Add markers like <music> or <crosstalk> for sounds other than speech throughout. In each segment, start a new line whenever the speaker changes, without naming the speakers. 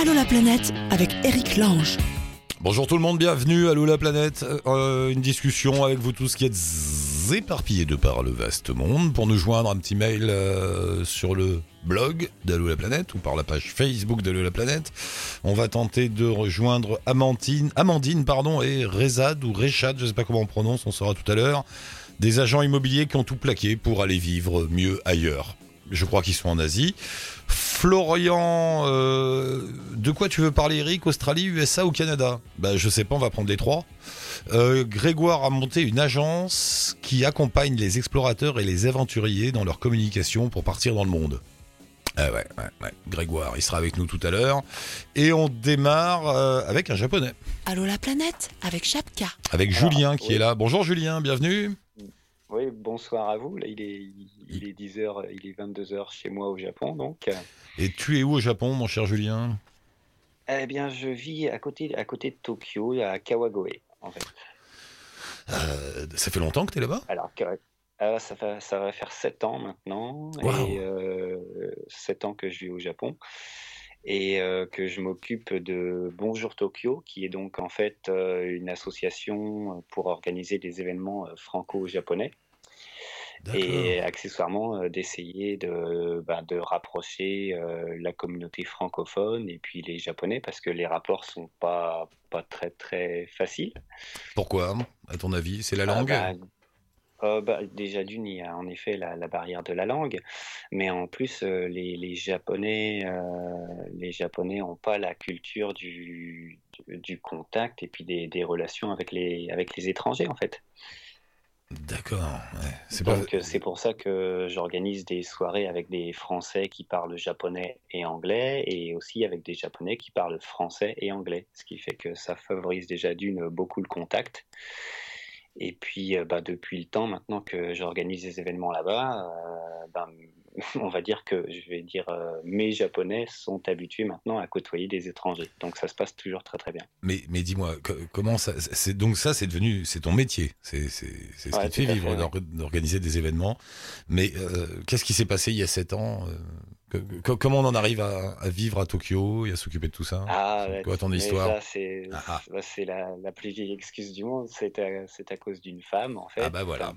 Allô la planète avec Eric Lange.
Bonjour tout le monde, bienvenue à Allô la planète. Euh, une discussion avec vous tous qui êtes éparpillés de par le vaste monde. Pour nous joindre, un petit mail euh, sur le blog d'Allô la planète ou par la page Facebook d'Allô la planète. On va tenter de rejoindre Amandine, Amandine pardon, et Rezad ou Rechad, je ne sais pas comment on prononce, on saura tout à l'heure. Des agents immobiliers qui ont tout plaqué pour aller vivre mieux ailleurs. Je crois qu'ils sont en Asie. Florian, euh, de quoi tu veux parler, Eric Australie, USA ou Canada? Bah, je sais pas, on va prendre les trois. Euh, Grégoire a monté une agence qui accompagne les explorateurs et les aventuriers dans leur communication pour partir dans le monde. Ah ouais, ouais, ouais. Grégoire, il sera avec nous tout à l'heure. Et on démarre euh, avec un japonais.
Allô la planète? Avec Chapka.
Avec Julien qui est là. Bonjour Julien, bienvenue.
Oui, bonsoir à vous. Là, il est, il est 10h, il est 22h chez moi au Japon, donc.
Et tu es où au Japon, mon cher Julien?
Eh bien, je vis à côté, à côté de Tokyo, à Kawagoe, en fait.
Euh, ça fait longtemps que tu es là-bas?
Alors, ah, ça, va faire 7 ans maintenant, et euh, 7 ans que je vis au Japon et euh, que je m'occupe de Bonjour Tokyo, qui est donc en fait euh, une association pour organiser des événements euh, franco-japonais. Et accessoirement d'essayer de, ben, de rapprocher la communauté francophone et puis les japonais parce que les rapports sont pas, pas très très faciles.
Pourquoi, à ton avis C'est la ah, langue?
ben, euh, bah, déjà d'une, il y a en effet la, barrière de la langue, mais en plus euh, les, les, Japonais, euh, les Japonais n'ont pas la culture du, du, contact et puis des, des, relations avec les, avec les étrangers en fait.
D'accord.
Donc c'est pour ça que j'organise des soirées avec des Français qui parlent japonais et anglais et aussi avec des Japonais qui parlent français et anglais, ce qui fait que ça favorise déjà d'une beaucoup le contact. Et puis, euh, bah, depuis le temps maintenant que j'organise des événements là-bas, euh, ben, <laughs> on va dire que, je vais dire, euh, mes Japonais sont habitués maintenant à côtoyer des étrangers. Donc ça se passe toujours très très bien.
Mais, mais dis-moi, comment ça, c'est donc ça, c'est devenu, c'est ton métier, c'est ce qui te fait vivre d'organiser des événements. Mais qu'est-ce qui s'est passé il y a sept ans comment on en arrive à, vivre à Tokyo et à s'occuper de tout ça?
Ah,
C'est quoi ton histoire?
C'est ah, ah. bah, la, plus vieille excuse du monde. C'est à, à, cause d'une femme, en fait.
Ah bah voilà.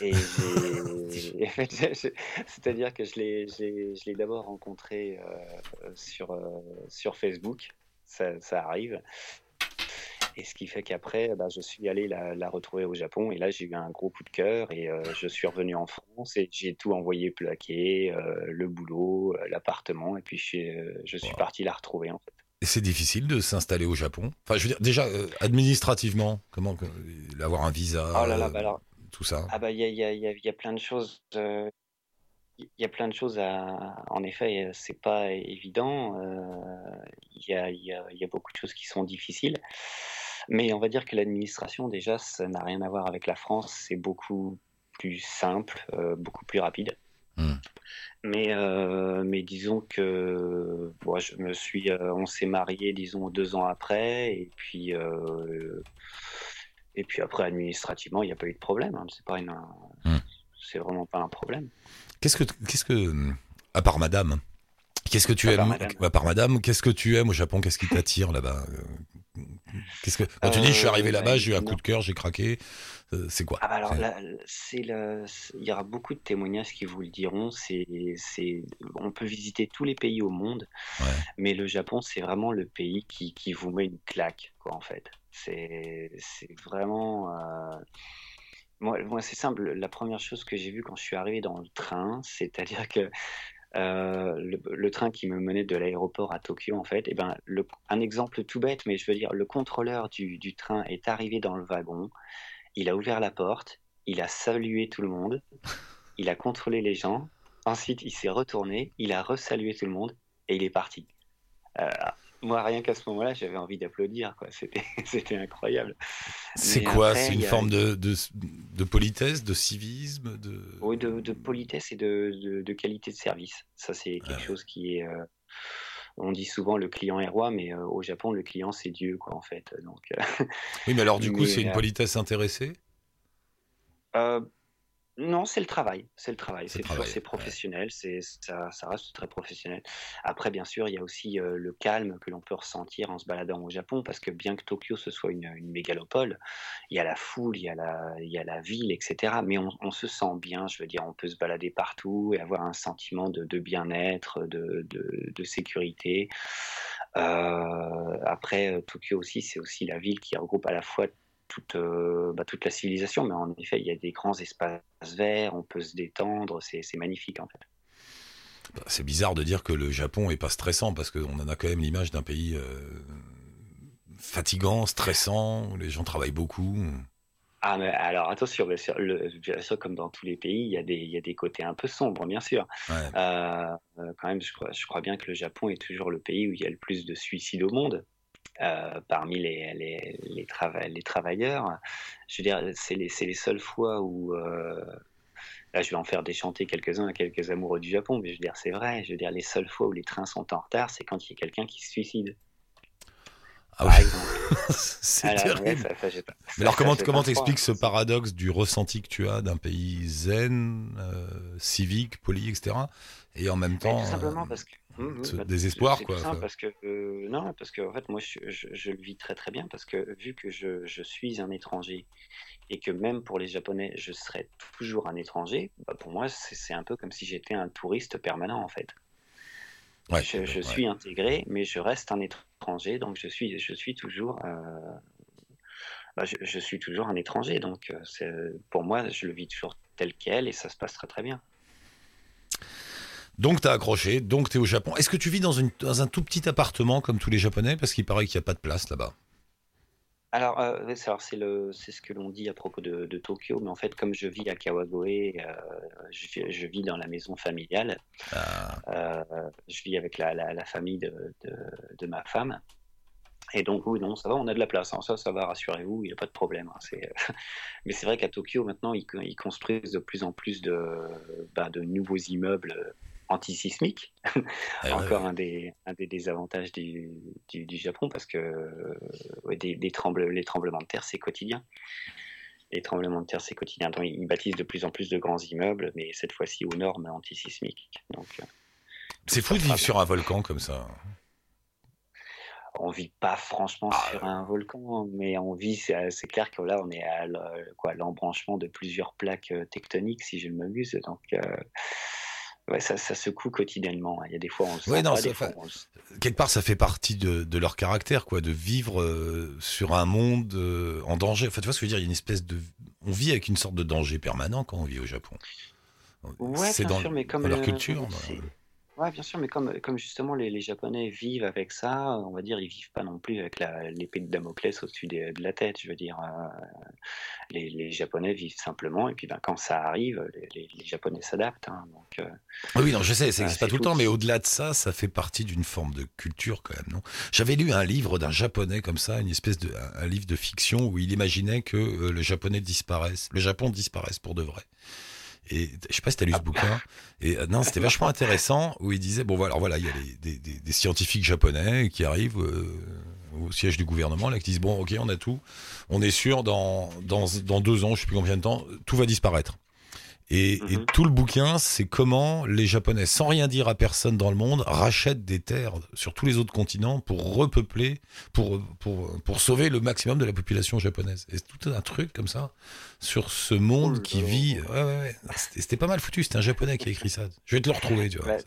Et <laughs> c'est-à-dire que je l'ai d'abord rencontré euh, sur, euh, sur Facebook. Ça, ça, arrive. Et ce qui fait qu'après, bah, je suis allé la, retrouver au Japon. Et là, j'ai eu un gros coup de cœur. Et euh, je suis revenu en France et j'ai tout envoyé plaquer, euh, le boulot, euh, l'appartement. Et puis, je, suis parti la retrouver, en fait.
C'est difficile de s'installer au Japon? Enfin, je veux dire, déjà, administrativement, comment avoir un visa
oh là là, bah
Tout ça?
Ah, bah, il y a, y, a, y a, plein de choses. Il y a plein de choses à. En effet, c'est pas évident. Il y, a, y, a, y, a, beaucoup de choses qui sont difficiles. Mais on va dire que l'administration, déjà, ça n'a rien à voir avec la France. C'est beaucoup plus simple, euh, beaucoup plus rapide. Hmm. Mais, euh, mais disons que moi, je me suis, euh, on s'est marié, disons, deux ans après, et puis, et puis après, administrativement, il n'y a pas eu de problème. Hein. C'est pas une, hmm. c'est vraiment pas un problème.
Qu'est-ce que, qu'est-ce que, à part Madame, qu'est-ce que tu aimes, madame. à part Madame, qu'est-ce que tu aimes au Japon? Qu'est-ce qui t'attire là-bas? Qu'est-ce que quand tu dis je suis arrivé là-bas, euh, j'ai eu un coup de cœur, j'ai craqué, euh, c'est quoi?
Ah bah alors c'est le, il y aura beaucoup de témoignages qui vous le diront. C'est, c'est, on peut visiter tous les pays au monde, mais le Japon c'est vraiment le pays qui, qui vous met une claque quoi en fait. C'est, c'est vraiment euh, moi, moi c'est simple. La première chose que j'ai vue quand je suis arrivé dans le train, c'est-à-dire que euh, le, train qui me menait de l'aéroport à Tokyo, en fait, et eh ben, un exemple tout bête, mais je veux dire, le contrôleur du, du, train est arrivé dans le wagon, il a ouvert la porte, il a salué tout le monde, il a contrôlé les gens, ensuite il s'est retourné, il a resalué tout le monde et il est parti. Euh, moi, rien qu'à ce moment-là, j'avais envie d'applaudir. <laughs> C'était, incroyable.
C'est quoi? C'est une forme de, de, politesse, de civisme de...
Oui, de, politesse et de, de, qualité de service. Ça, c'est quelque chose qui est. Euh, on dit souvent le client est roi, mais euh, au Japon, le client, c'est Dieu, quoi, en fait. Donc,
oui, mais alors, du <laughs> coup, c'est une politesse intéressée?
Non, c'est le travail. C'est le travail. C'est c'est professionnel. C'est ça, ça reste très professionnel. Après, bien sûr, il y a aussi euh, le calme que l'on peut ressentir en se baladant au Japon, parce que bien que Tokyo ce soit une, mégalopole, il y a la foule, il y a la, il y a la ville, etc. Mais on, se sent bien. Je veux dire, on peut se balader partout et avoir un sentiment de, bien-être, de, de, sécurité. Euh, après, euh, Tokyo aussi, c'est aussi la ville qui regroupe à la fois toute, euh, bah, toute la civilisation, mais en effet, il y a des grands espaces verts, on peut se détendre, c'est magnifique en fait.
Bah, c'est bizarre de dire que le Japon est pas stressant parce qu'on en a quand même l'image d'un pays euh, fatigant, stressant, où les gens travaillent beaucoup.
Ah, mais alors attention, bien sûr, le, comme dans tous les pays, il y, a des, il y a des côtés un peu sombres, bien sûr. Euh, quand même, je crois, je crois bien que le Japon est toujours le pays où il y a le plus de suicides au monde. Euh, parmi les, les, les, les, travailleurs. Je veux dire, c'est les, les, seules fois où. Euh, là, je vais en faire déchanter quelques-uns à quelques amoureux du Japon, mais je veux dire, c'est vrai. Je veux dire, les seules fois où les trains sont en retard, c'est quand il y a quelqu'un qui se suicide.
Ah ouais. <laughs> c'est terrible. mais alors, comment, comment t'expliques ce paradoxe du ressenti que tu as d'un pays zen, euh, civique, poli, etc. Et en même temps.
tout simplement parce que
Mmh, mmh, bah, désespoir quoi.
parce que euh, non parce que en fait moi je, je, le vis très très bien parce que vu que je, je, suis un étranger et que même pour les japonais je serai toujours un étranger bah, pour moi c'est un peu comme si j'étais un touriste permanent en fait. Ouais, je, suis intégré mais je reste un étranger donc je suis je suis toujours euh, bah, je, suis toujours un étranger donc euh, pour moi je le vis toujours tel quel et ça se passe très très bien
donc t'as accroché, donc t'es au Japon. Est-ce que tu vis dans, une, dans, un tout petit appartement comme tous les Japonais? Parce qu'il paraît qu'il n'y a pas de place là-bas.
Alors, euh, c'est ce que l'on dit à propos de, Tokyo, mais en fait, comme je vis à Kawagoe, euh, je, vis dans la maison familiale. Ah. Euh, je vis avec la, la, famille de, de, ma femme. Et donc, oui, non, ça va, on a de la place. Hein. ça, ça va, rassurez-vous, il n'y a pas de problème. Hein. <laughs> Mais c'est vrai qu'à Tokyo, maintenant, ils, ils, construisent de plus en plus de, bah, de nouveaux immeubles antisismique. Ah Encore un, des, un des désavantages du, du, Japon parce que des, des les tremblements de terre, c'est quotidien. Les tremblements de terre, c'est quotidien. Donc, ils bâtissent de plus en plus de grands immeubles, mais cette fois-ci aux normes antisismiques. Donc, euh,
c'est fou de vivre sur un volcan comme ça.
On vit pas franchement ah, sur un volcan, mais on vit, c'est clair que là, on est à l'embranchement de plusieurs plaques euh, tectoniques, si je ne m'abuse. Donc, euh, ouais, ça, ça secoue quotidiennement. Il y a des fois, on se
ouais, Quelque part, ça fait partie de, de, leur caractère, quoi, de vivre euh, sur un monde euh, en danger. Enfin, tu vois ce que je veux dire Il y a une espèce de. On vit avec une sorte de danger permanent quand on vit au Japon.
Ouais, c'est dans, sûr, mais comme
leur culture.
Ouais, bien sûr, mais comme, comme justement les, les, Japonais vivent avec ça, on va dire, ils vivent pas non plus avec l'épée de Damoclès au-dessus de, la tête. Je veux dire, euh, les, les, Japonais vivent simplement, et puis ben, quand ça arrive, les, les Japonais s'adaptent. Hein, donc, euh,
oui, non, je sais, ça n'existe pas tout le temps, mais au-delà de ça, ça fait partie d'une forme de culture quand même, non? J'avais lu un livre d'un Japonais comme ça, une espèce de un, livre de fiction où il imaginait que euh, le Japonais disparaisse, le Japon disparaisse pour de vrai. Et je sais pas si tu as lu ce bouquin. Et euh, non, c'était vachement intéressant où il disait bon voilà, alors voilà, il y a des, des, des, scientifiques japonais qui arrivent euh, au siège du gouvernement là qui disent bon ok on a tout, on est sûr dans dans dans deux ans, je sais plus combien de temps, tout va disparaître. Et, mhm. tout le bouquin, c'est comment les Japonais, sans rien dire à personne dans le monde, rachètent des terres sur tous les autres continents pour repeupler, pour, pour, pour sauver le maximum de la population japonaise. Et c'est tout un truc comme ça sur ce monde qui vit. Ouais, ouais, ouais. C'était pas mal foutu. C'était un Japonais qui a écrit ça. Je vais te le retrouver, tu vois.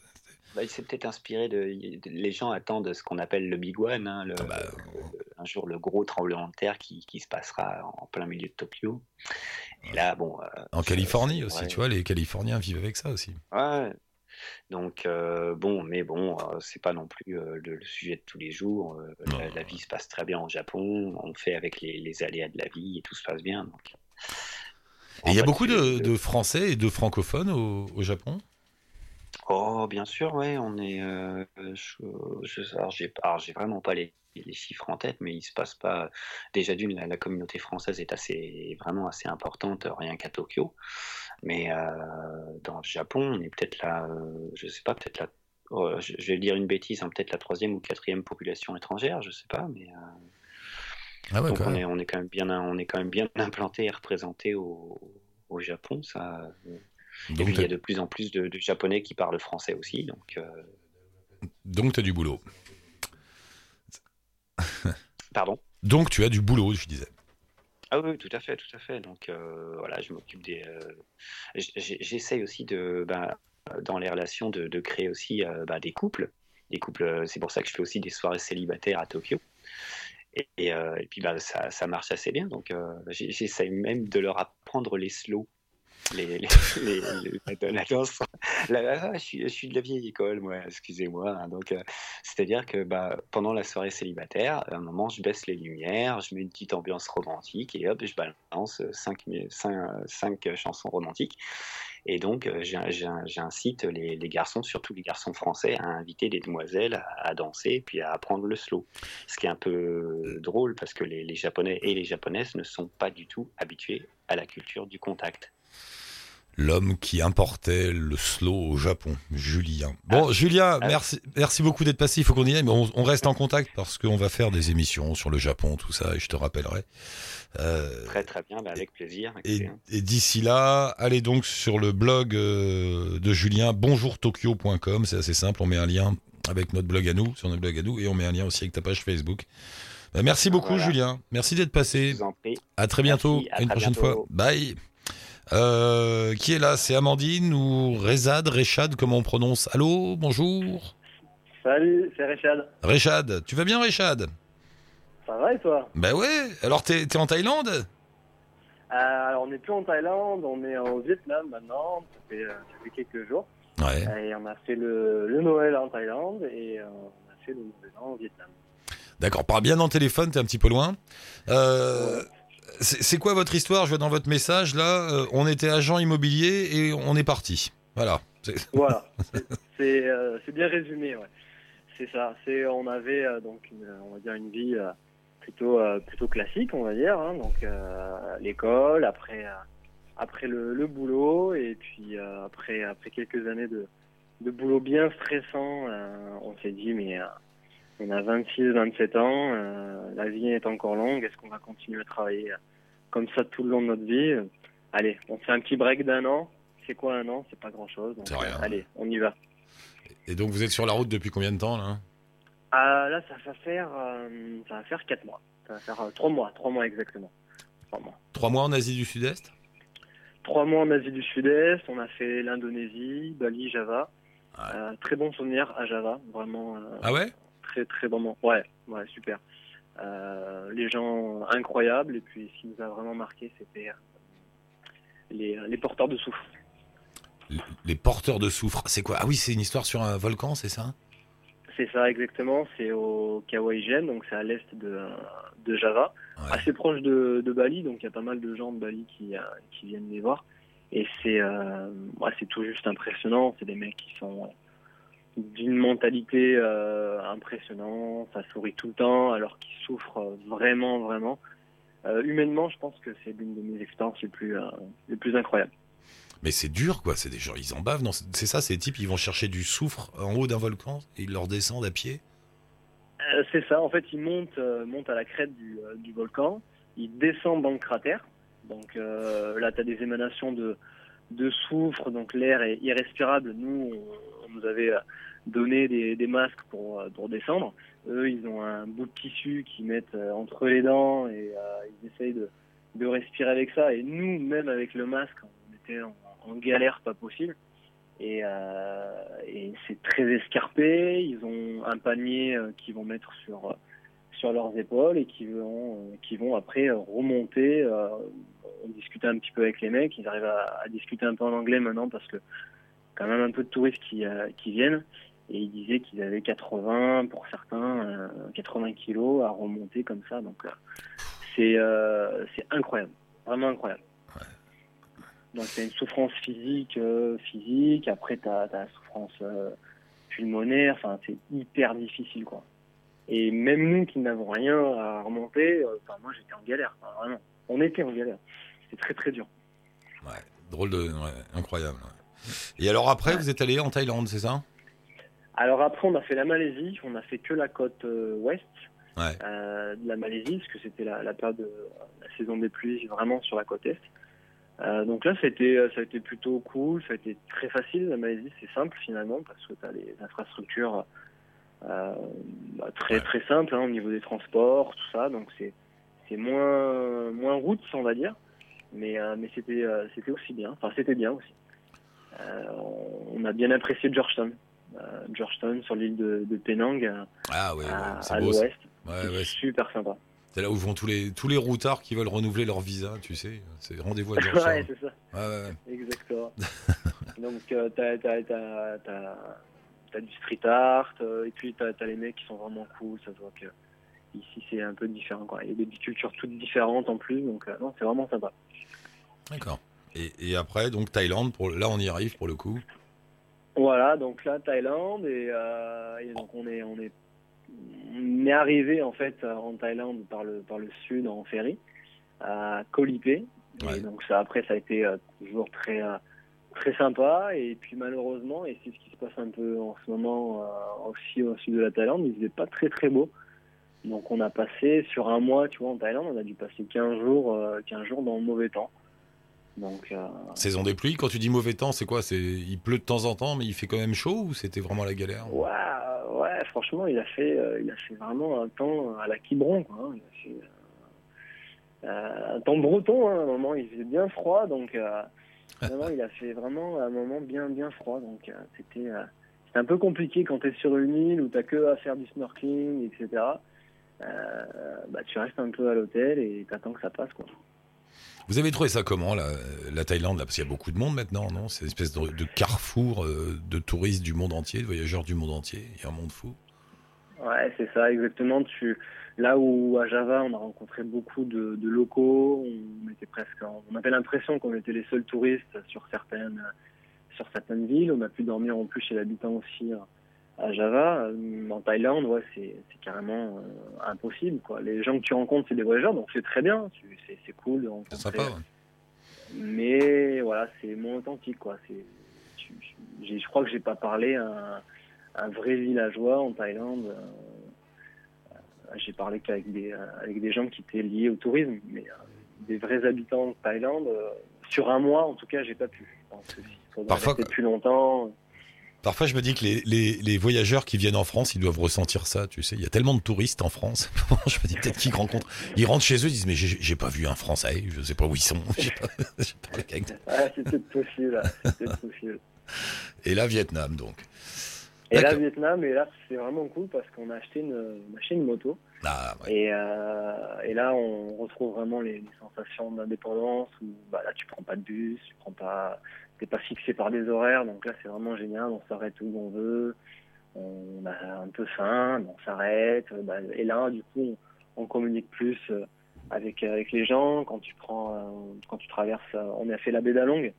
Bah, il s'est peut-être inspiré de, Les gens attendent ce qu'on appelle le Big One, hein, ah bah, un jour le gros tremblement de terre qui, qui, se passera en plein milieu de Tokyo. Et là, bon. Euh,
en Californie aussi, tu vois, les Californiens vivent avec ça aussi.
Ouais. Donc euh, bon, mais bon, euh, c'est pas non plus le, sujet de tous les jours. La, vie se passe très bien au Japon. On fait avec les, les, aléas de la vie et tout se passe bien. Donc.
Et il y a beaucoup de, de, Français et de francophones au, au Japon?
Oh, bien sûr, ouais, on est. Euh, je, alors, j'ai, j'ai vraiment pas les, les, chiffres en tête, mais il se passe pas. Déjà d'une, la, communauté française est assez, vraiment assez importante, rien qu'à Tokyo. Mais euh, dans le Japon, on est peut-être là, euh, je sais pas, peut-être là. Oh, je, vais dire une bêtise, hein, peut-être la troisième ou quatrième population étrangère, je sais pas, mais. Ah donc on est, on est quand même bien, on est quand même bien implanté et représenté au, au Japon. Ça, donc, il y a de plus en plus de, Japonais qui parlent français aussi. Donc,
donc tu as du boulot.
Pardon?
Donc tu as du boulot, je disais.
Ah oui, tout à fait, tout à fait. Donc voilà, je m'occupe des. J'essaye aussi de, bah, dans les relations, de, créer aussi bah, des couples. Des couples. C'est pour ça que je fais aussi des soirées célibataires à Tokyo. Et, puis bah, ça, ça, marche assez bien. Donc j'essaye même de leur apprendre les slows les, <laughs> <laughs> la danse. je, suis, je, suis, de la vieille école, moi, excusez-moi. Hein. donc, euh, c'est-à-dire que bah, pendant la soirée célibataire, à un moment, je baisse les lumières, je mets une petite ambiance romantique et hop, je balance 5 cinq, chansons romantiques. Et donc, euh, j'incite les, les, garçons, surtout les garçons français, à inviter les demoiselles à, danser puis à apprendre le slow. Ce qui est un peu drôle parce que les, les Japonais et les Japonaises ne sont pas du tout habitués à la culture du contact
l'homme qui importait le slow au Japon, Julien. Bon, ah. Julien, ah. merci, merci beaucoup d'être passé. Il faut qu'on y aille, mais on, reste en contact parce qu'on va faire des émissions sur le Japon, tout ça, et je te rappellerai.
Euh, très très bien, bah, avec plaisir.
Et, d'ici là, allez donc sur le blog euh, de Julien, bonjourtokyo.com, c'est assez simple, on met un lien avec notre blog à nous, sur notre blog à nous, et on met un lien aussi avec ta page Facebook. Bah, merci beaucoup Julien, merci d'être passé. À très bientôt, à une prochaine fois. Bye. Euh, qui est là? C'est Amandine ou Rezad, Rechad, comment on prononce? Allô, bonjour
Salut, c'est Rechad.
Rechad, tu vas bien Rechad
Ça va et toi?
Ben ouais, alors t'es es en Thaïlande? Euh,
Alors on n'est plus en Thaïlande, on est au Vietnam maintenant, ça fait, euh, ça fait quelques jours.
Ouais.
Et on a fait le, le, Noël en Thaïlande et on a fait le Nouvel An au Vietnam.
D'accord, parle bien dans le téléphone, t'es un petit peu loin. Euh, c'est quoi votre histoire? Je vois dans votre message là, euh, on était agent immobilier et on est parti. Voilà. <laughs>
Voilà. Euh, c'est bien résumé. Ouais. C'est ça. On avait euh, donc une, on va dire une vie plutôt plutôt classique, on va dire. Hein. donc l'école, après après le, boulot et puis après après quelques années de de boulot bien stressant, on s'est dit mais on a 26, 27 ans, la vie est encore longue, est-ce qu'on va continuer à travailler comme ça tout le long de notre vie? Allez, on fait un petit break d'un an. C'est quoi un an? C'est pas grand-chose. Allez, on y va.
Et donc vous êtes sur la route depuis combien de temps là?
Ah, Là, ça va faire euh, ça va faire quatre mois. Ça va faire 3 euh, mois, trois mois exactement.
Trois mois. Trois mois en Asie du Sud-Est?
Trois mois en Asie du Sud-Est. On a fait l'Indonésie, Bali, Java. Euh, très bon souvenir à Java, vraiment.
ah ouais?
Très très bon. Ouais, ouais, super. Euh, les gens incroyables. Et puis, ce qui nous a vraiment marqué, c'était euh, les, les, porteurs de soufre.
Les, porteurs de soufre, c'est quoi? Ah oui, c'est une histoire sur un volcan, c'est ça?
C'est ça, exactement. C'est au Kawaïjen, donc c'est à l'est de, de Java, assez proche de, de, Bali. Donc il y a pas mal de gens de Bali qui, euh, qui viennent les voir. Et c'est c'est tout juste impressionnant. C'est des mecs qui sont d'une mentalité euh, impressionnante, ça sourit tout le temps alors qu'ils souffrent vraiment, vraiment. Euh, humainement, je pense que c'est l'une de mes expériences les plus, euh, les plus incroyables.
Mais c'est dur, quoi. C'est des gens, ils en bavent. C'est ça, ces types, ils vont chercher du soufre en haut d'un volcan et ils leur descendent à pied?
c'est ça. En fait, ils montent, montent à la crête du, du, volcan, ils descendent dans le cratère. Donc là, tu as des émanations de, de soufre, donc l'air est irrespirable. Nous, on, nous avait donner des, masques pour, euh, pour descendre. Eux, ils ont un bout de tissu qu'ils mettent euh, entre les dents et euh, ils essayent de, de respirer avec ça. Et nous, même avec le masque, on était en, galère pas possible. Et, et c'est très escarpé. Ils ont un panier qu'ils vont mettre sur sur leurs épaules et qui vont qui vont après remonter. on discutait un petit peu avec les mecs. Ils arrivent à, à, discuter un peu en anglais maintenant parce que quand même un peu de touristes qui qui viennent et ils disaient qu'ils avaient 80 pour certains 80 euh, kilos à remonter comme ça. Donc euh, c'est euh, c'est incroyable. Vraiment incroyable. Donc c'est une souffrance physique physique. Après tu as, la souffrance pulmonaire. Enfin c'est hyper difficile quoi. Et même nous qui n'avons rien à remonter moi j'étais en galère vraiment. On était en galère. C'était très très dur.
Ouais. Drôle de incroyable et alors après vous êtes allé en Thaïlande c'est ça?
Alors après, on a fait la Malaisie, on a fait que la côte euh, ouest euh, de la Malaisie, parce que c'était la, la période de la saison des pluies vraiment sur la côte est. Euh, donc là, c'était, ça a été plutôt cool, ça a été très facile. La Malaisie, c'est simple finalement parce que tu as les infrastructures euh, bah, très très simples hein, au niveau des transports, tout ça. Donc c'est c'est moins moins route, on va dire, mais euh, mais c'était c'était aussi bien. Enfin, c'était bien aussi. on a bien apprécié Georgetown. Georgetown sur l'île de, de, Penang
ah, ouais,
à, l'ouest. Ouais, super sympa.
C'est là où vont tous les, tous les routards qui veulent renouveler leur visa, tu sais. C'est rendez-vous à <laughs> Georgetown.
ouais, c'est ça. Ouais, Exactement. <laughs> Donc, euh, t'as, du street art, euh, et puis t'as, as les mecs qui sont vraiment cool. Ça se voit que ici, c'est un peu différent. Quoi. Il y a des cultures toutes différentes en plus, donc euh, non, c'est vraiment sympa.
D'accord. Et, et, après, donc Thaïlande, pour, là, on y arrive pour le coup.
Voilà, donc là, Thaïlande, et, et donc on est, on est on est arrivé en fait en Thaïlande par le par le sud en ferry à Koh Lipe. donc ça après ça a été euh, toujours très euh, très sympa et puis malheureusement et c'est ce qui se passe un peu en ce moment euh, aussi au sud de la Thaïlande, il faisait pas très très beau. Donc on a passé sur un mois, tu vois, en Thaïlande, on a dû passer 15 jours 15 jours dans le mauvais temps. Donc,
Saison des pluies, quand tu dis mauvais temps, c'est quoi? C'est il pleut de temps en temps, mais il fait quand même chaud ou c'était vraiment la galère?
Ouais, ouais, franchement, il a fait, euh, il a fait vraiment un temps à la Quiberon, quoi. Hein. Il a fait euh, un temps breton, hein, à un moment, il faisait bien froid, donc euh, <laughs> il a fait vraiment un moment bien, bien froid, donc c'était un peu compliqué quand tu es sur une île où tu que à faire du snorkeling, etc. bah, tu restes un peu à l'hôtel et t'attends que ça passe, quoi.
Vous avez trouvé ça comment, la, la Thaïlande là? Parce qu'il y a beaucoup de monde maintenant, non? C'est une espèce de, carrefour euh, de touristes du monde entier, de voyageurs du monde entier. Il y a un monde fou.
Ouais, c'est ça, exactement. Tu... Là où à Java, on a rencontré beaucoup de, locaux, on était presque, on avait l'impression qu'on était les seuls touristes sur certaines, sur certaines villes. On a pu dormir en plus chez l'habitant aussi hein à Java. Euh, en Thaïlande, ouais, c'est carrément euh, impossible. Quoi. Les gens que tu rencontres, c'est des voyageurs, donc c'est très bien, c'est cool de rencontrer. Sympa, Mais voilà, c'est moins authentique. Quoi. Je crois que j'ai pas parlé à un, vrai villageois en Thaïlande. Euh, j'ai parlé qu'avec des, avec des gens qui étaient liés au tourisme, mais des vrais habitants de Thaïlande, sur un mois, en tout cas, j'ai pas pu.
Parfois,
plus longtemps.
Parfois, je me dis que les, les, voyageurs qui viennent en France, ils doivent ressentir ça. Tu sais, il y a tellement de touristes en France. <laughs> je me dis peut-être qu'ils rencontrent. Ils rentrent chez eux, ils disent mais j'ai pas vu un Français, je sais pas où ils sont. <laughs>
Pas... <laughs> c'est peut-être possible. possible.
Et là, Vietnam donc.
Et là, Vietnam, et là, c'est vraiment cool parce qu'on a acheté une, une moto.
Ah,
et, euh, et, là, on retrouve vraiment les, sensations d'indépendance où bah, là, tu prends pas de bus, tu prends pas t'es pas fixé par des horaires, donc là c'est vraiment génial, on s'arrête où on veut, on a un peu faim, on s'arrête, bah, et là du coup on, communique plus euh, avec avec les gens. Quand tu prends euh, quand tu traverses, euh, on a fait la baie d'Along,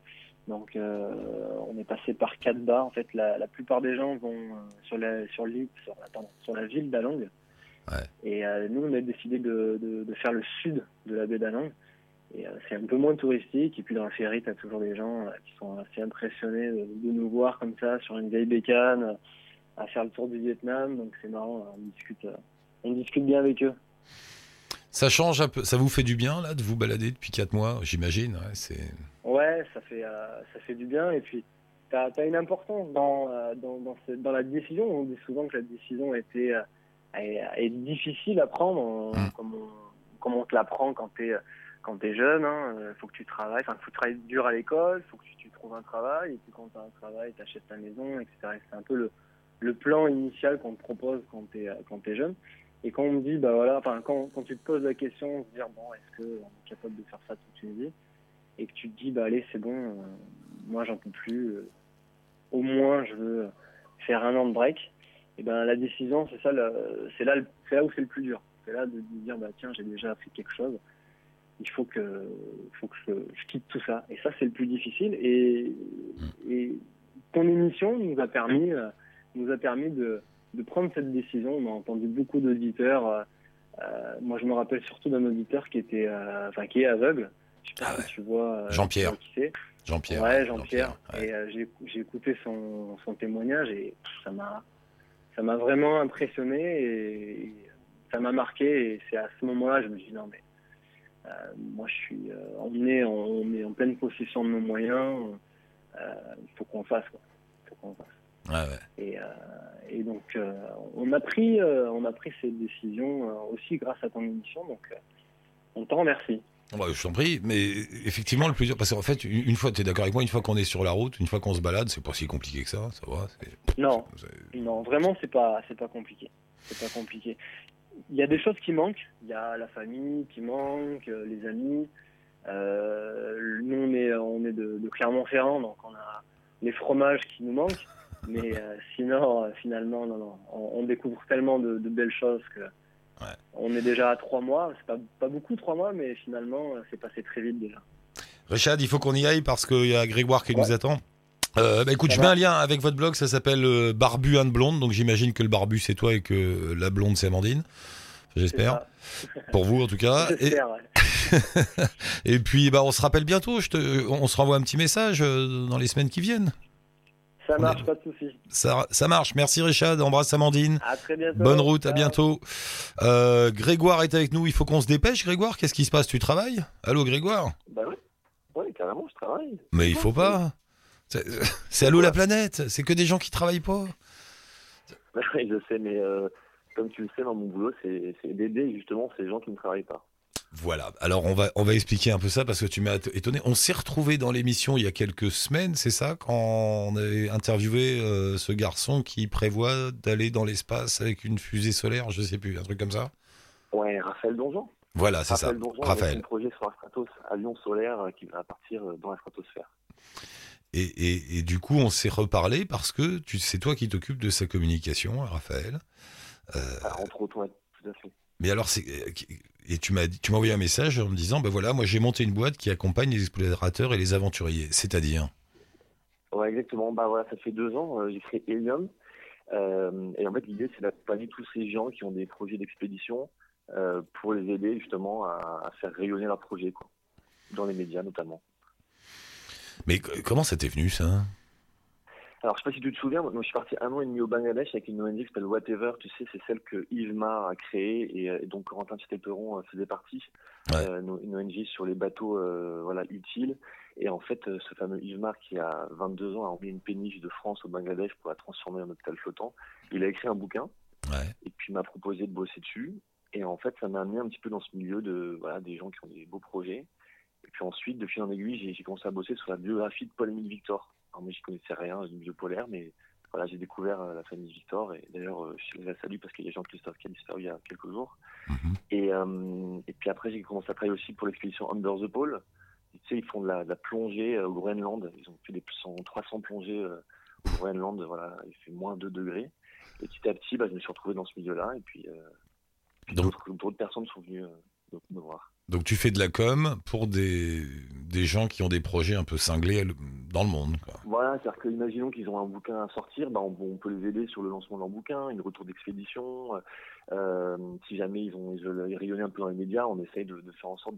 donc on est passé par quatre bars, en fait la, la plupart des gens vont sur la sur l'île, sur, sur la ville d'Along, et nous on a décidé de, de, de, faire le sud de la baie d'Along. Et euh, c'est un peu moins touristique. Et puis dans la ferry, tu as toujours des gens euh, qui sont assez impressionnés de, nous voir comme ça sur une vieille bécane à faire le tour du Vietnam. Donc c'est marrant, on discute, euh, on discute bien avec eux.
Ça change un peu, ça vous fait du bien là de vous balader depuis 4 mois, j'imagine. Ouais, c'est...
ouais, ça fait, ça fait du bien. Et puis tu as, une importance dans, dans, dans, dans, la décision. On dit souvent que la décision était, est, difficile à prendre, mmh. comme, on, comme on te l'apprend quand tu es quand tu es jeune, hein, euh, faut que tu travailles, enfin, faut travailler dur à l'école, faut que tu, trouves un travail, et puis quand tu as un travail, tu achètes ta maison, etc. C'est un peu le, plan initial qu'on te propose quand tu es, euh, quand es jeune. Et quand on me dit, bah voilà, enfin, quand, quand tu te poses la question, se dire, bon, est-ce qu'on est capable de faire ça toute une vie Et que tu te dis, bah allez, c'est bon, euh, moi j'en peux plus, au moins je veux faire un an de break. Et ben la décision, c'est ça, c'est là, là où c'est le plus dur. C'est là de, de dire, bah tiens, j'ai déjà fait quelque chose il faut que, faut que je, quitte tout ça. Et ça, c'est le plus difficile. Et, et ton émission nous a permis, euh, nous a permis de, de, prendre cette décision. On a entendu beaucoup d'auditeurs. Euh, euh moi, je me rappelle surtout d'un auditeur qui était, euh, enfin, qui est aveugle. Je sais pas ah si tu vois.
Jean-Pierre. Jean-Pierre.
Ouais, Jean-Pierre. et j'ai écouté son, son, témoignage et ça m'a, ça m'a vraiment impressionné et, et ça m'a marqué. Et c'est à ce moment-là, je me suis dit non mais moi, je suis, on est, on est en pleine possession de nos moyens. il faut qu'on fasse, quoi. faut qu'on fasse. Et, et, donc, on a pris, on a pris cette décision aussi grâce à ton émission. Donc, on t'en remercie.
Bah, je t'en prie, mais effectivement, le plus parce qu'en fait, une fois, tu es d'accord avec moi, une fois qu'on est sur la route, une fois qu'on se balade, c'est pas si compliqué que ça, ça va
Non, non, vraiment, c'est pas, c'est pas compliqué. C'est pas compliqué. Il y a des choses qui manquent. Il y a la famille qui manque, euh, les amis. Euh, nous, on est, on est de, Clermont-Ferrand, donc on a les fromages qui nous manquent. Mais euh, sinon, finalement, non, non, on, découvre tellement de belles choses que on est déjà à trois mois, c'est pas, pas beaucoup trois mois, mais finalement, c'est passé très vite déjà.
Richard, il faut qu'on y aille parce qu'il y a Grégoire qui nous attend. Euh, bah, écoute, je mets un lien avec votre blog, ça s'appelle euh, Barbu and Blonde, donc j'imagine que le barbu c'est toi et que la blonde c'est Amandine. J'espère. Pour vous en tout cas. Et... <laughs> et... puis bah on se rappelle bientôt, je te... on se renvoie un petit message euh, dans les semaines qui viennent.
Ça marche, pas de soucis.
Ça, ça, marche. Merci Richard. Embrasse Amandine.
À très bientôt.
Bonne route, à bientôt. Euh, Grégoire est avec nous. Il faut qu'on se dépêche, Grégoire. Qu'est-ce qui se passe? Tu travailles? Allô, Grégoire?
Bah oui. Oui, carrément, je travaille.
Mais il faut pas. C'est Allô la planète. C'est que des gens qui travaillent pas.
Oui, je sais, mais euh, comme tu le sais, dans mon boulot, c'est d'aider justement ces gens qui ne travaillent pas.
Voilà. Alors on va on va expliquer un peu ça parce que tu m'as étonné. On s'est retrouvé dans l'émission il y a quelques semaines, c'est ça, quand on a interviewé euh, ce garçon qui prévoit d'aller dans l'espace avec une fusée solaire, je sais plus, un truc comme ça.
Ouais, Raphaël Donjon.
Voilà, c'est ça.
Donjon Raphaël. Un projet sur Astratos, avion solaire euh, qui va partir dans la stratosphère.
Et, et, et, du coup, on s'est reparlé parce que tu, c'est toi qui t'occupes de sa communication, Raphaël.
Euh... Alors, entre autres, ouais, tout à fait.
Mais alors, c'est et tu m'as tu m'as envoyé un message en me disant ben voilà moi j'ai monté une boîte qui accompagne les explorateurs et les aventuriers c'est-à-dire?
Ouais exactement. Bah voilà ça fait deux ans euh, j'ai créé Helium. Euh, et en fait l'idée c'est d'accompagner tous ces gens qui ont des projets d'expédition euh, pour les aider justement à, à, faire rayonner leurs projets quoi. Dans les médias notamment
mais comment ça t'est venu ça?
Alors, je sais pas si tu te souviens, moi, je suis parti un an et demi au Bangladesh avec une ONG qui s'appelle Whatever. Tu sais, c'est celle que Yves Mar a créée et, et donc Corentin Titelperon euh, faisait partie. Euh, une ONG sur les bateaux euh, voilà, utiles. Et en fait, euh, ce fameux Yves Mar qui a 22 ans a emmené une péniche de France au Bangladesh pour la transformer en hôpital flottant. Il a écrit un bouquin ouais. et puis m'a proposé de bosser dessus. Et en fait, ça m'a amené un petit peu dans ce milieu de voilà des gens qui ont des beaux projets. Et puis ensuite, de fil en aiguille, j'ai commencé à bosser sur la biographie de Paul-Émile Victor alors moi, j'y connaissais rien, du milieu polaire, mais voilà, j'ai découvert euh, la famille Victor et d'ailleurs, euh, je les salue parce qu'il y a Jean-Christophe qui a disparu il y a quelques jours. Mhm. et, euh, et puis après, j'ai commencé à travailler aussi pour l'expédition Under the Pole. tu sais, ils font de la, de la, plongée au Groenland. Ils ont fait des 300 plongées au Groenland. Voilà, il fait moins 2 degrés. Et petit à petit, bah, je me suis retrouvé dans ce milieu-là. Et puis, d'autres personnes sont venues me voir.
Donc tu fais de la com pour des, des gens qui ont des projets un peu cinglés dans le monde. Quoi.
Voilà, c'est-à-dire qu'imaginons qu'ils ont un bouquin à sortir, bah on, peut les aider sur le lancement de leur bouquin, une retour d'expédition. Euh, si jamais ils, ont, ils veulent rayonner un peu dans les médias, on essaye de, de faire en sorte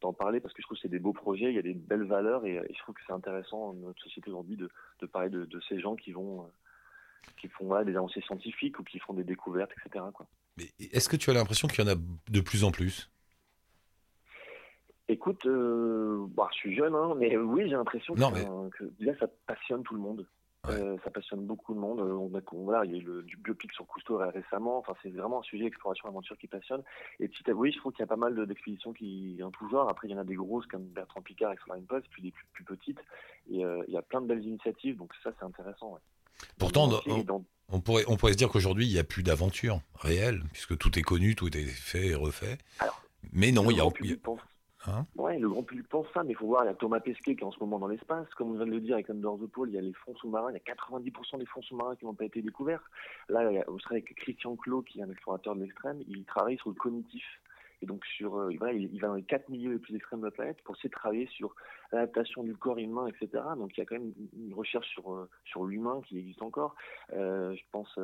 d'en parler parce que je trouve que c'est des beaux projets, il y a des belles valeurs et, je trouve que c'est intéressant dans notre société aujourd'hui de, de, parler de, de, ces gens qui vont qui font voilà, des avancées scientifiques ou qui font des découvertes, etc. Quoi.
Mais est-ce que tu as l'impression qu'il y en a de plus en plus?
Écoute, euh, bah, je suis jeune, hein, mais <laughs> oui, j'ai l'impression que, que, déjà ça passionne tout le monde. Euh, ça passionne beaucoup de monde. On a, voilà, il y a eu le, du biopic sur Cousteau récemment. Enfin, c'est vraiment un sujet exploration aventure qui passionne. Et petit à oui, je trouve qu'il y a pas mal d'expéditions qui en tout genre. Après, il y en a des grosses comme Bertrand Picard avec Solarine Post, puis des plus, petites. Et euh, il y a plein de belles initiatives. Donc ça, c'est intéressant. Ouais.
Pourtant, on, on, pourrait, on pourrait se dire qu'aujourd'hui, il n'y a plus d'aventure réelle, puisque tout est connu, tout est fait et refait. Alors, mais non, il y a.
Hein ouais, le grand public pense ça, mais il faut voir, il y a Thomas Pesquet qui est en ce moment dans l'espace. Comme on vient de le dire avec Under the Pole, il y a les fonds sous-marins, il y a 90% des fonds sous-marins qui n'ont pas été découverts. Là, vous serez avec Christian Clot, qui est un explorateur de l'extrême, il travaille sur le cognitif. Et donc, sur, euh, il, va dans les quatre milieux les plus extrêmes de la planète pour essayer de travailler sur l'adaptation du corps humain, etc. Donc, il y a quand même une recherche sur, euh, sur l'humain qui existe encore. Euh, je pense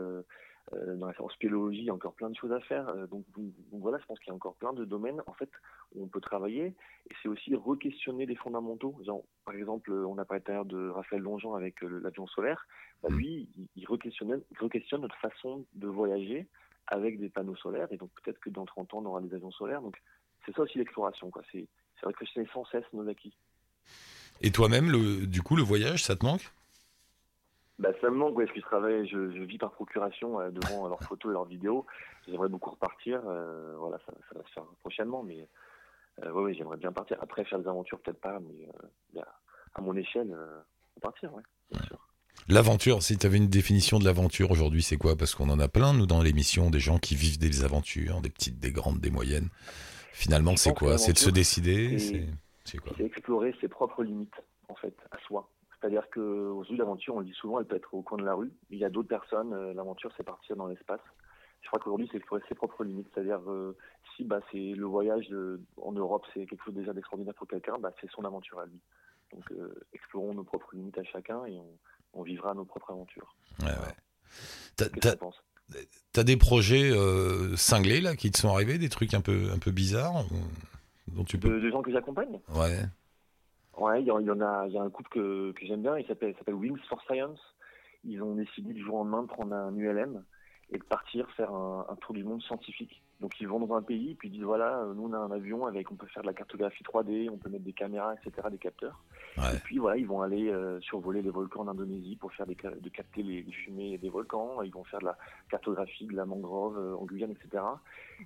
dans la spéléologie, il y a encore plein de choses à faire. Euh, donc, voilà, je pense qu'il y a encore plein de domaines en fait où on peut travailler. Et c'est aussi re-questionner les fondamentaux. par exemple, on a parlé tout à l'heure de Raphaël Donjon avec euh, l'avion solaire. Bah, lui, il, re-questionne, notre façon de voyager avec des panneaux solaires. Et donc peut-être que dans 30 ans, on aura des avions solaires. Donc c'est ça aussi l'exploration. Quoi. C'est, c'est sans cesse nos acquis.
Et toi-même, du coup, le voyage, ça te manque?
Bah, ça me manque, ouais, parce que je travaille, je, vis par procuration euh, devant leurs photos et leurs vidéos. J'aimerais beaucoup repartir, euh, voilà, ça, ça, va se faire prochainement, mais euh, ouais, j'aimerais bien partir. Après, faire des aventures, peut-être pas, mais à mon échelle, repartir, ouais, bien sûr.
L'aventure, si tu avais une définition de l'aventure aujourd'hui, c'est quoi? Parce qu'on en a plein, nous, dans l'émission, des gens qui vivent des aventures, des petites, des grandes, des moyennes. Finalement, c'est quoi? C'est de se décider
C'est quoi C'est explorer ses propres limites, en fait, à soi. C'est-à-dire qu'aujourd'hui, l'aventure, on le dit souvent, elle peut être au coin de la rue. Il y a d'autres personnes, euh, l'aventure, c'est partir dans l'espace. Je crois qu'aujourd'hui, c'est explorer ses propres limites. C'est-à-dire, euh, si bah, c'est le voyage en Europe, c'est quelque chose déjà d'extraordinaire pour quelqu'un, bah, c'est son aventure à lui. Donc, euh, explorons nos propres limites à chacun et on, on vivra nos propres aventures.
Ouais, ouais. T'as des projets euh, cinglés là qui te sont arrivés, des trucs un peu un peu bizarres
dont tu peux. De, gens que j'accompagne?
Ouais.
Ouais, il y, en a, il y a un couple que, que j'aime bien, il s'appelle Wings for Science. Ils ont décidé du jour au lendemain de prendre un ULM et de partir faire un, un tour du monde scientifique. Donc ils vont dans un pays, puis ils disent voilà, euh, nous on a un avion avec, on peut faire de la cartographie 3D, on peut mettre des caméras, etc., des capteurs. Et puis voilà, ils vont aller euh, survoler les volcans en Indonésie pour faire des, de capter les, fumées des volcans. Ils vont faire de la cartographie de la mangrove euh, en Guyane, etc.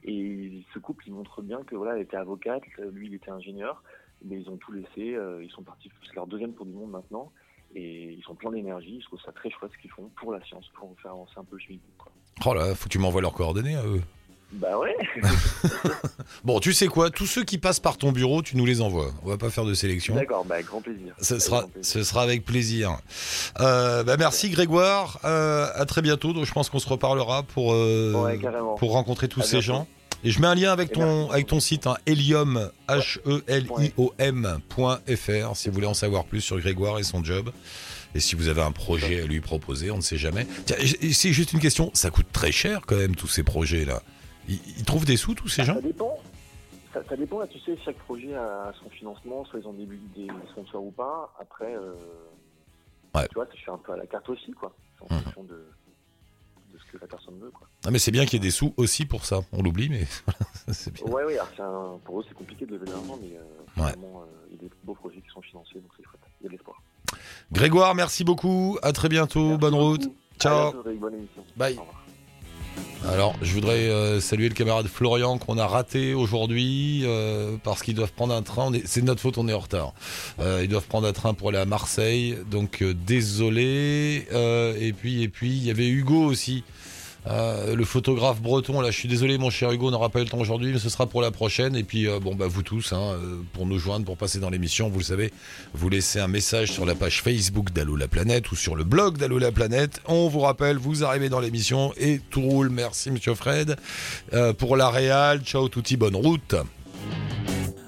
Et ce couple, il montre bien que voilà, elle était avocate, lui il était ingénieur, mais ils ont tout laissé. ils sont partis, c'est leur deuxième tour du monde maintenant. Et ils sont pleins d'énergie, je trouve ça très chouette ce qu'ils font pour la science, pour faire avancer un peu le chemin.
Oh là, faut que tu m'envoies leurs coordonnées à eux.
Bah ouais. <laughs>
bon, tu sais quoi Tous ceux qui passent par ton bureau, tu nous les envoies. On va pas faire de sélection.
D'accord, bah grand plaisir.
Ce sera, ce sera avec plaisir. Euh, bah merci Grégoire. Euh, à très bientôt. Donc je pense qu'on se reparlera pour euh, pour rencontrer tous ces gens. Et je mets un lien avec ton avec ton site hein, helium h e l i o m.fr si vous voulez en savoir plus sur Grégoire et son job. Et si vous avez un projet à lui proposer, on ne sait jamais. C'est juste une question, ça coûte très cher quand même tous ces projets là. Ils, trouvent des sous, tous ces gens
Ça dépend. Ça, dépend, là, tu sais, chaque projet a son financement, soit ils ont des, des sponsors ou pas. Après, euh, tu vois, je suis un peu à la carte aussi, quoi. En mmh. fonction de, de, ce que la personne veut, quoi.
Ah, mais c'est bien qu'il y ait des sous aussi pour ça. On l'oublie, mais <laughs>
c'est bien. Ouais, ouais, alors pour eux, c'est compliqué de lever de l'argent, mais euh, vraiment, euh, il y a des beaux projets qui sont financés, donc c'est chouette. Il y a de l'espoir.
Grégoire, merci beaucoup. À très bientôt. bonne route. Ciao. Bye. Alors, je voudrais euh, saluer le camarade Florian qu'on a raté aujourd'hui euh, parce qu'ils doivent prendre un train. C'est notre faute, on est en retard. Euh, ils doivent prendre un train pour aller à Marseille, donc désolé. et puis, et puis, il y avait Hugo aussi euh, le photographe breton, là, je suis désolé, mon cher Hugo, on n'aura pas eu le temps aujourd'hui, mais ce sera pour la prochaine. Et puis, euh, bon, bah, vous tous, hein, euh, pour nous joindre, pour passer dans l'émission, vous le savez, vous laissez un message sur la page Facebook d'Allo la planète ou sur le blog d'Allo la planète. On vous rappelle, vous arrivez dans l'émission et tout roule. Merci, monsieur Fred. pour la Réal, ciao, touti, bonne route.